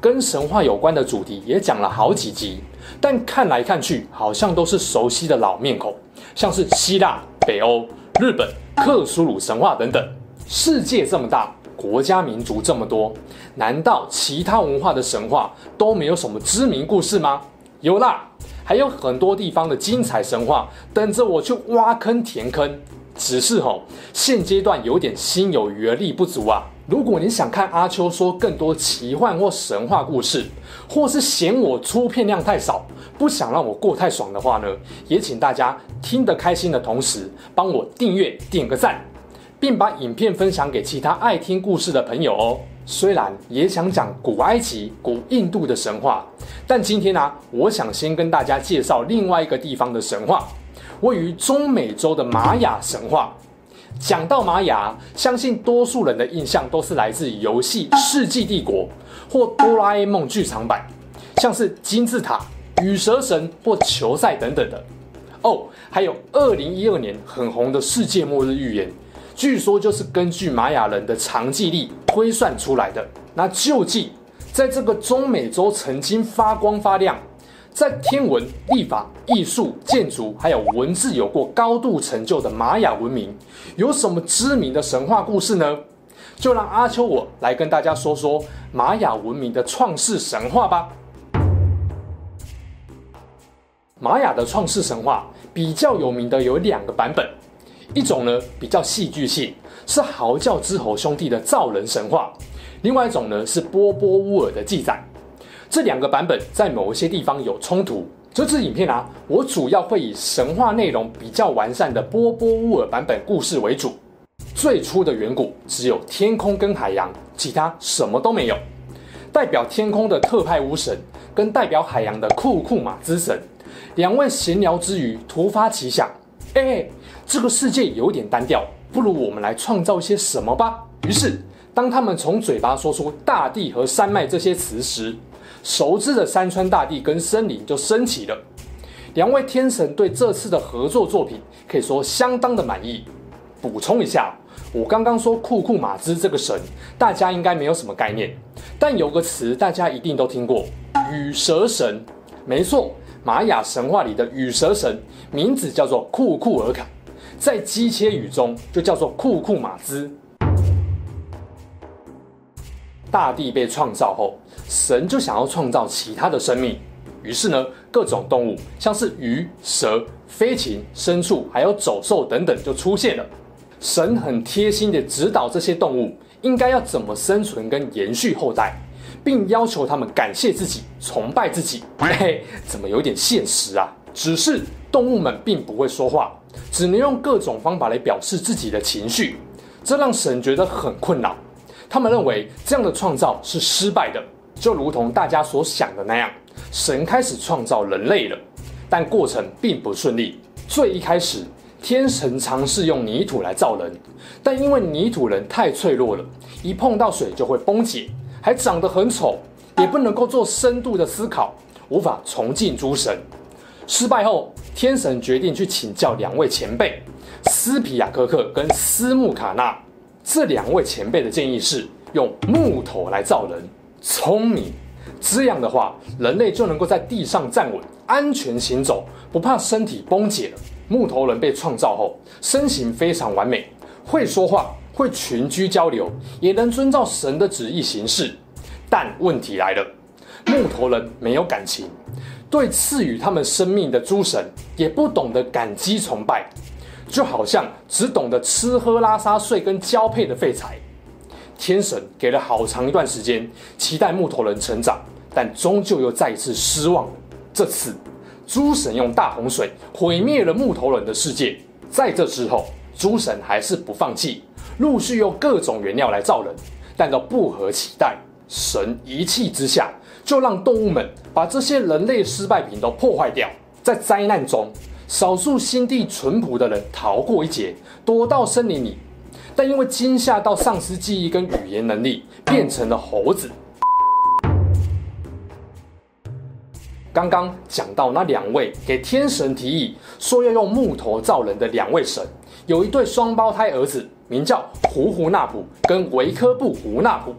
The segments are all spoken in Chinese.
跟神话有关的主题也讲了好几集，但看来看去好像都是熟悉的老面孔，像是希腊、北欧、日本、克苏鲁神话等等。世界这么大，国家民族这么多，难道其他文化的神话都没有什么知名故事吗？有啦，还有很多地方的精彩神话等着我去挖坑填坑。只是吼，现阶段有点心有余而力不足啊。如果你想看阿秋说更多奇幻或神话故事，或是嫌我出片量太少，不想让我过太爽的话呢，也请大家听得开心的同时，帮我订阅、点个赞，并把影片分享给其他爱听故事的朋友哦。虽然也想讲古埃及、古印度的神话，但今天呢、我想先跟大家介绍另外一个地方的神话，位于中美洲的玛雅神话。讲到玛雅，相信多数人的印象都是来自游戏《世纪帝国》或《哆啦 A 梦》剧场版，像是金字塔、羽蛇神或球赛等等的。哦，还有二零一二年很红的世界末日预言，据说就是根据玛雅人的长记历推算出来的。那究竟在这个中美洲曾经发光发亮，在天文、历法、艺术、建筑还有文字有过高度成就的玛雅文明，有什么知名的神话故事呢？就让阿秋我来跟大家说说玛雅文明的创世神话吧。玛雅的创世神话比较有名的有两个版本，一种呢比较戏剧性，是嚎叫之吼兄弟的造人神话；另外一种呢是波波乌尔的记载。这两个版本在某一些地方有冲突。这支影片啊，我主要会以神话内容比较完善的波波乌尔版本故事为主。最初的远古只有天空跟海洋，其他什么都没有。代表天空的特派巫神跟代表海洋的库库马之神，两位闲聊之余突发奇想：哎，这个世界有点单调，不如我们来创造一些什么吧。于是，当他们从嘴巴说出大地和山脉这些词时，熟知的山川大地跟森林就升起了。两位天神对这次的合作作品可以说相当的满意。补充一下，我刚刚说库库马兹这个神，大家应该没有什么概念，但有个词大家一定都听过——羽蛇神。没错，玛雅神话里的羽蛇神名字叫做库库尔卡，在基切语中就叫做库库马兹。大地被创造后，神就想要创造其他的生命，于是呢，各种动物，像是鱼、蛇、飞禽、牲畜，还有走兽等等就出现了。神很贴心地指导这些动物应该要怎么生存跟延续后代，并要求他们感谢自己、崇拜自己。嘿 嘿，怎么有点现实啊？只是动物们并不会说话，只能用各种方法来表示自己的情绪，这让神觉得很困扰。他们认为这样的创造是失败的，就如同大家所想的那样，神开始创造人类了，但过程并不顺利。最一开始，天神尝试用泥土来造人，但因为泥土人太脆弱了，一碰到水就会崩解，还长得很丑，也不能够做深度的思考，无法崇敬诸神。失败后，天神决定去请教两位前辈，斯皮亚科克跟斯穆卡纳。这两位前辈的建议是用木头来造人，聪明。这样的话，人类就能够在地上站稳，安全行走，不怕身体崩解了。木头人被创造后，身形非常完美，会说话，会群居交流，也能遵照神的旨意行事。但问题来了，木头人没有感情，对赐予他们生命的诸神也不懂得感激崇拜。就好像只懂得吃喝拉撒睡跟交配的废材，天神给了好长一段时间，期待木头人成长，但终究又再一次失望了。这次，诸神用大洪水毁灭了木头人的世界。在这之后，诸神还是不放弃，陆续用各种原料来造人，但都不合期待。神一气之下，就让动物们把这些人类失败品都破坏掉。在灾难中，少数心地淳朴的人逃过一劫，躲到森林里，但因为惊吓到丧失记忆跟语言能力，变成了猴子。刚刚讲到那两位给天神提议说要用木头造人的两位神，有一对双胞胎儿子，名叫胡胡纳普跟维科布胡纳普，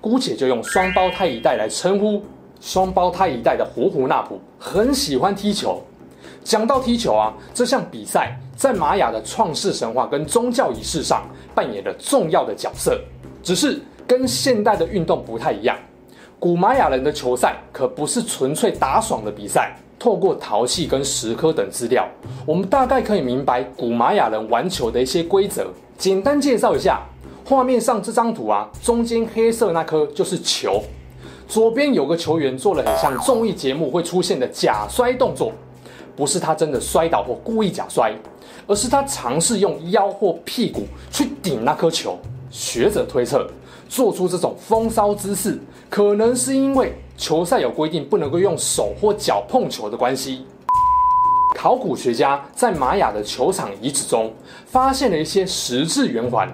姑且就用双胞胎一代来称呼。双胞胎一代的胡胡纳普很喜欢踢球。讲到踢球啊，这项比赛在玛雅的创世神话跟宗教仪式上扮演了重要的角色，只是跟现代的运动不太一样。古玛雅人的球赛可不是纯粹打爽的比赛。透过陶器跟石刻等资料，我们大概可以明白古玛雅人玩球的一些规则。简单介绍一下，画面上这张图啊，中间黑色那颗就是球，左边有个球员做了很像综艺节目会出现的假摔动作，不是他真的摔倒或故意假摔，而是他尝试用腰或屁股去顶那颗球。学者推测，做出这种风骚姿势，可能是因为球赛有规定不能够用手或脚碰球的关系。考古学家在玛雅的球场遗址中发现了一些十字圆环，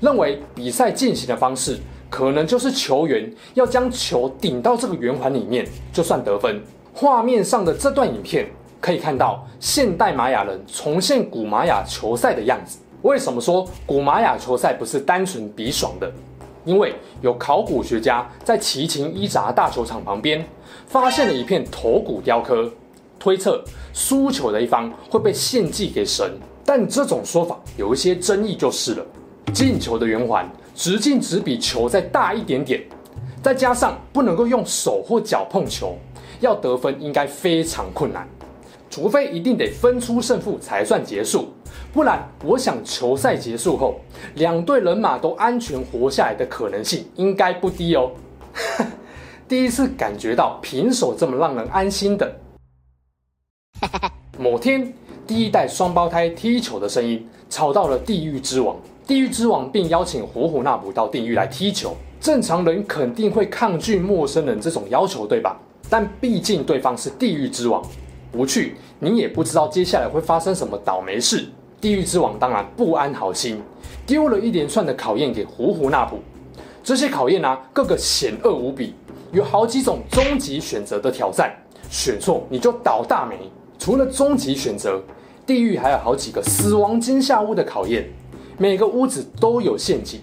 认为比赛进行的方式可能就是球员要将球顶到这个圆环里面，就算得分。画面上的这段影片可以看到现代玛雅人重现古玛雅球赛的样子。为什么说古玛雅球赛不是单纯比爽的？因为有考古学家在奇琴伊扎大球场旁边发现了一片头骨雕刻，推测输球的一方会被献祭给神。但这种说法有一些争议，就是了。进球的圆环直径只比球再大一点点，再加上不能够用手或脚碰球，要得分应该非常困难。除非一定得分出胜负才算结束，不然我想球赛结束后，两队人马都安全活下来的可能性应该不低哦。第一次感觉到平手这么让人安心的。某天，第一代双胞胎踢球的声音吵到了地狱之王，地狱之王便邀请胡胡纳普到地狱来踢球。正常人肯定会抗拒陌生人这种要求，对吧？但毕竟对方是地狱之王。不去，你也不知道接下来会发生什么倒霉事。地狱之王当然不安好心，丢了一连串的考验给胡胡纳普。这些考验啊，个个险恶无比，有好几种终极选择的挑战，选错你就倒大霉。除了终极选择，地狱还有好几个死亡惊吓屋的考验，每个屋子都有陷阱，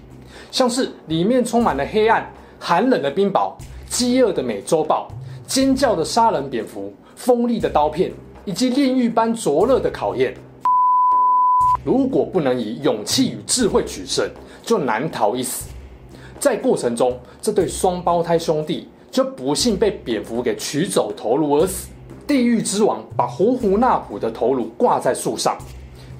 像是里面充满了黑暗、寒冷的冰雹、饥饿的美洲豹、尖叫的杀人蝙蝠。锋利的刀片以及炼狱般灼热的考验，如果不能以勇气与智慧取胜，就难逃一死。在过程中，这对双胞胎兄弟就不幸被蝙蝠给取走头颅而死。地狱之王把胡胡纳普的头颅挂在树上，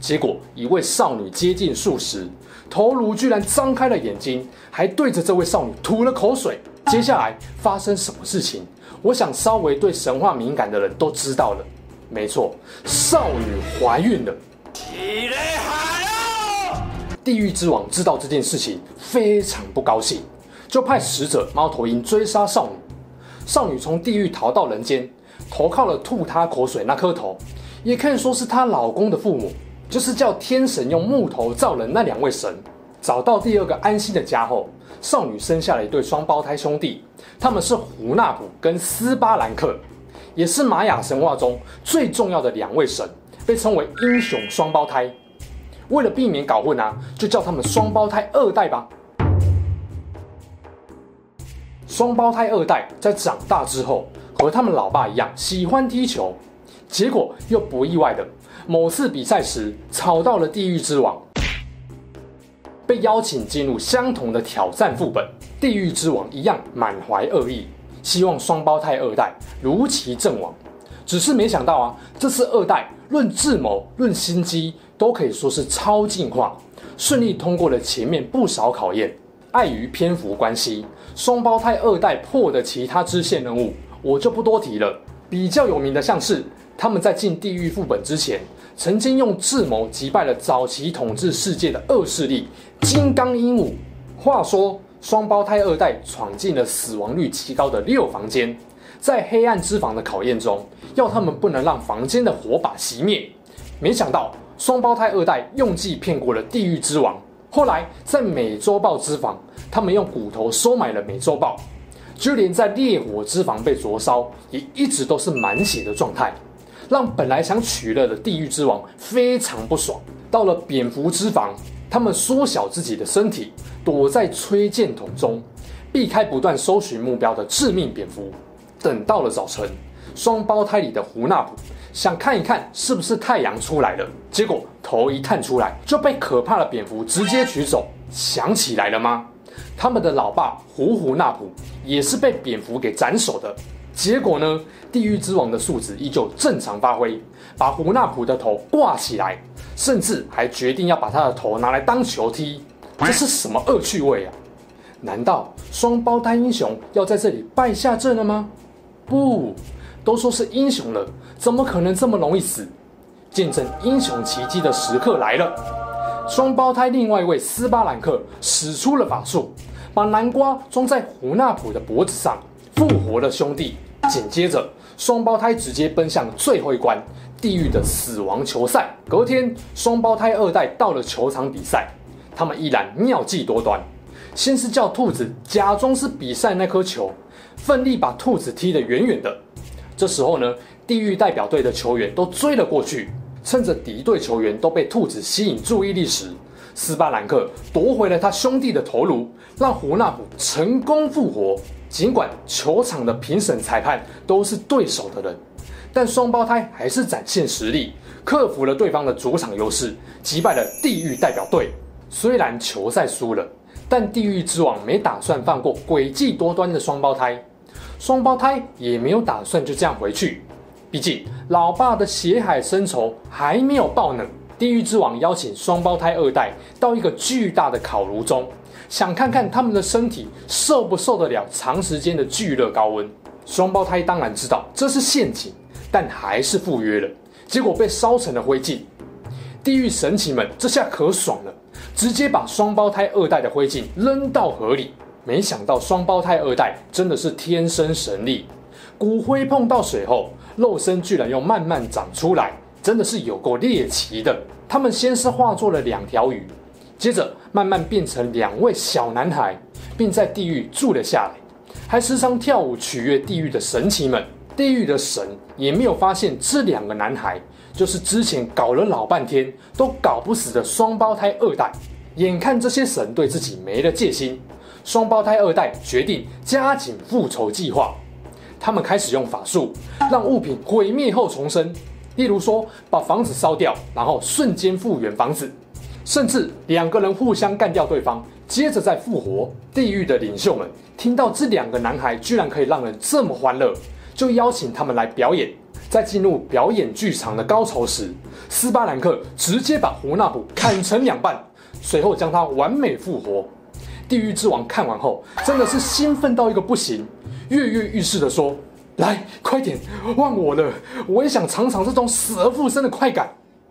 结果一位少女接近树时，头颅居然张开了眼睛，还对着这位少女吐了口水。接下来发生什么事情？我想，稍微对神话敏感的人都知道了。没错，少女怀孕了。地狱之王知道这件事情，非常不高兴，就派使者猫头鹰追杀少女。少女从地狱逃到人间，投靠了吐她口水那颗头，也可以说是她老公的父母，就是叫天神用木头造人那两位神。找到第二个安心的家后，少女生下了一对双胞胎兄弟，他们是胡纳普跟斯巴兰克，也是玛雅神话中最重要的两位神，被称为英雄双胞胎。为了避免搞混啊，就叫他们双胞胎二代吧。双胞胎二代在长大之后，和他们老爸一样喜欢踢球，结果又不意外的，某次比赛时吵到了地狱之王。被邀请进入相同的挑战副本，地狱之王一样满怀恶意，希望双胞胎二代如期阵亡。只是没想到啊，这次二代论智谋、论心机都可以说是超进化，顺利通过了前面不少考验。碍于篇幅关系，双胞胎二代破的其他支线任务我就不多提了。比较有名的像是他们在进地狱副本之前，曾经用智谋击败了早期统治世界的恶势力。金刚鹦鹉。话说，双胞胎二代闯进了死亡率极高的六房间，在黑暗之房的考验中，要他们不能让房间的火把熄灭。没想到双胞胎二代用计骗过了地狱之王。后来在美洲豹之房，他们用骨头收买了美洲豹，就连在烈火之房被灼烧，也一直都是满血的状态，让本来想取乐的地狱之王非常不爽。到了蝙蝠之房，他们缩小自己的身体，躲在吹箭筒中，避开不断搜寻目标的致命蝙蝠。等到了早晨，双胞胎里的胡纳普想看一看是不是太阳出来了，结果头一探出来就被可怕的蝙蝠直接取走。想起来了吗？他们的老爸胡胡纳普也是被蝙蝠给斩首的。结果呢？地狱之王的素质依旧正常发挥，把胡纳普的头挂起来。甚至还决定要把他的头拿来当球踢，这是什么恶趣味啊？难道双胞胎英雄要在这里败下阵了吗？不，都说是英雄了，怎么可能这么容易死？见证英雄奇迹的时刻来了！双胞胎另外一位斯巴兰克使出了法术，把南瓜装在胡纳普的脖子上，复活了兄弟。紧接着，双胞胎直接奔向最后一关。地狱的死亡球赛。隔天，双胞胎二代到了球场比赛，他们依然妙计多端。先是叫兔子假装是比赛那颗球，奋力把兔子踢得远远的。这时候呢，地狱代表队的球员都追了过去，趁着敌对球员都被兔子吸引注意力时，斯巴兰克夺回了他兄弟的头颅，让胡纳普成功复活。尽管球场的评审裁判都是对手的人。但双胞胎还是展现实力，克服了对方的主场优势，击败了地狱代表队。虽然球赛输了，但地狱之王没打算放过诡计多端的双胞胎，双胞胎也没有打算就这样回去。毕竟老爸的血海深仇还没有报呢。地狱之王邀请双胞胎二代到一个巨大的烤炉中，想看看他们的身体受不受得了长时间的剧热高温。双胞胎当然知道这是陷阱。但还是赴约了，结果被烧成了灰烬。地狱神祇们这下可爽了，直接把双胞胎二代的灰烬扔到河里。没想到双胞胎二代真的是天生神力，骨灰碰到水后，肉身居然又慢慢长出来，真的是有够猎奇的。他们先是化作了两条鱼，接着慢慢变成两位小男孩，并在地狱住了下来，还时常跳舞取悦地狱的神祇们。地狱的神也没有发现这两个男孩就是之前搞了老半天都搞不死的双胞胎二代。眼看这些神对自己没了戒心，双胞胎二代决定加紧复仇计划。他们开始用法术让物品毁灭后重生，例如说把房子烧掉，然后瞬间复原房子，甚至两个人互相干掉对方，接着再复活。地狱的领袖们听到这两个男孩居然可以让人这么欢乐。就邀请他们来表演，在进入表演剧场的高潮时，斯巴兰克直接把胡纳普砍成两半，随后将他完美复活。地狱之王看完后真的是兴奋到一个不行，跃跃欲试地说：“来，快点，忘我了，我也想尝尝这种死而复生的快感。”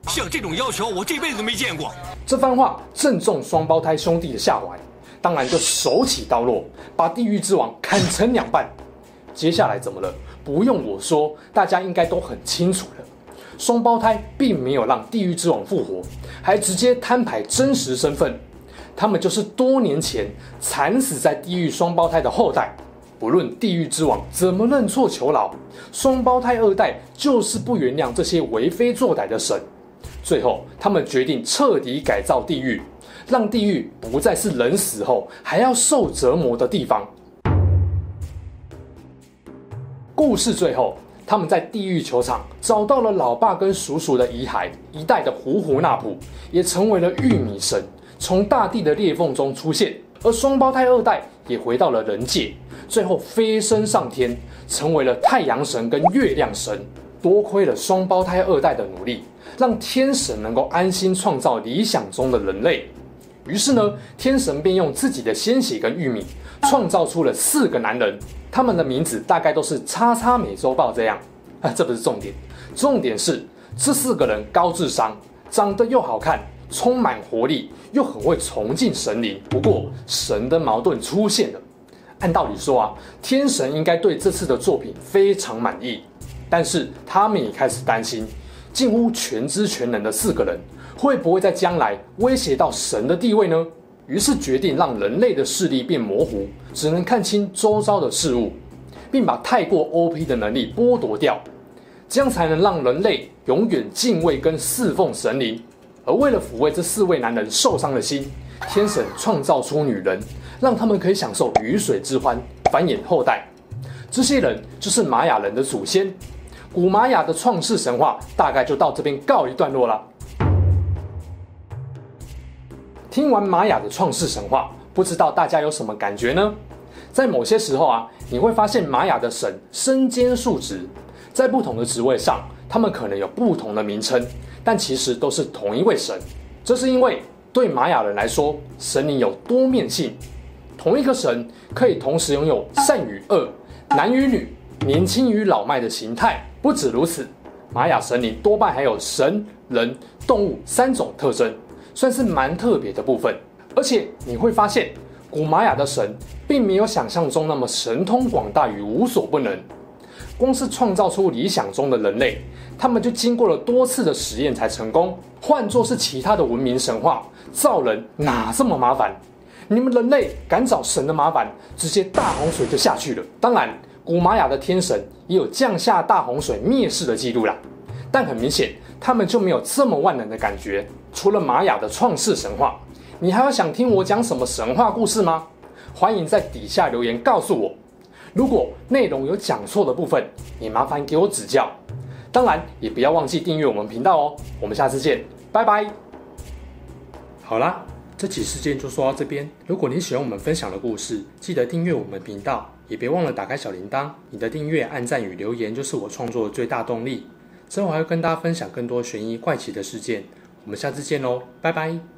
像这种要求，我这辈子没见过。这番话正中双胞胎兄弟的下怀，当然就手起刀落，把地狱之王砍成两半。接下来怎么了？不用我说，大家应该都很清楚了。双胞胎并没有让地狱之王复活，还直接摊牌真实身份，他们就是多年前惨死在地狱双胞胎的后代。不论地狱之王怎么认错求饶，双胞胎二代就是不原谅这些为非作歹的神。最后，他们决定彻底改造地狱，让地狱不再是人死后还要受折磨的地方。故事最后，他们在地狱球场找到了老爸跟叔叔的遗骸，一代的胡胡纳普也成为了玉米神，从大地的裂缝中出现。而双胞胎二代也回到了人界，最后飞升上天，成为了太阳神跟月亮神。多亏了双胞胎二代的努力，让天神能够安心创造理想中的人类。于是呢，天神便用自己的鲜血跟玉米，创造出了四个男人。他们的名字大概都是叉叉美洲豹这样，啊，这不是重点，重点是这四个人高智商，长得又好看，充满活力，又很会崇敬神灵。不过神的矛盾出现了，按道理说啊，天神应该对这次的作品非常满意，但是他们也开始担心，近乎全知全能的四个人会不会在将来威胁到神的地位呢？于是决定让人类的视力变模糊，只能看清周遭的事物，并把太过 OP 的能力剥夺掉，这样才能让人类永远敬畏跟侍奉神灵。而为了抚慰这四位男人受伤的心，天神创造出女人。让他们可以享受鱼水之欢，繁衍后代。这些人就是玛雅人的祖先。古玛雅的创世神话大概就到这边告一段落了。听完玛雅的创世神话，不知道大家有什么感觉呢？在某些时候啊，你会发现玛雅的神身兼数职，在不同的职位上，他们可能有不同的名称，但其实都是同一位神。这是因为对玛雅人来说，神灵有多面性。同一个神可以同时拥有善与恶、男与女、年轻与老迈的形态。不止如此，玛雅神灵多半还有神、人、动物三种特征，算是蛮特别的部分。而且你会发现，古玛雅的神并没有想象中那么神通广大与无所不能。光是创造出理想中的人类，他们就经过了多次的实验才成功。换作是其他的文明神话，造人哪这么麻烦？你们人类敢找神的麻烦，直接大洪水就下去了。当然，古玛雅的天神也有降下大洪水灭世的记录啦。但很明显，他们就没有这么万能的感觉。除了玛雅的创世神话，你还要想听我讲什么神话故事吗？欢迎在底下留言告诉我。如果内容有讲错的部分，也麻烦给我指教。当然，也不要忘记订阅我们频道哦。我们下次见，拜拜。好啦。这起事件就说到这边。如果你喜欢我们分享的故事，记得订阅我们频道，也别忘了打开小铃铛。你的订阅、按赞与留言就是我创作的最大动力。之后还会跟大家分享更多悬疑怪奇的事件。我们下次见喽，拜拜。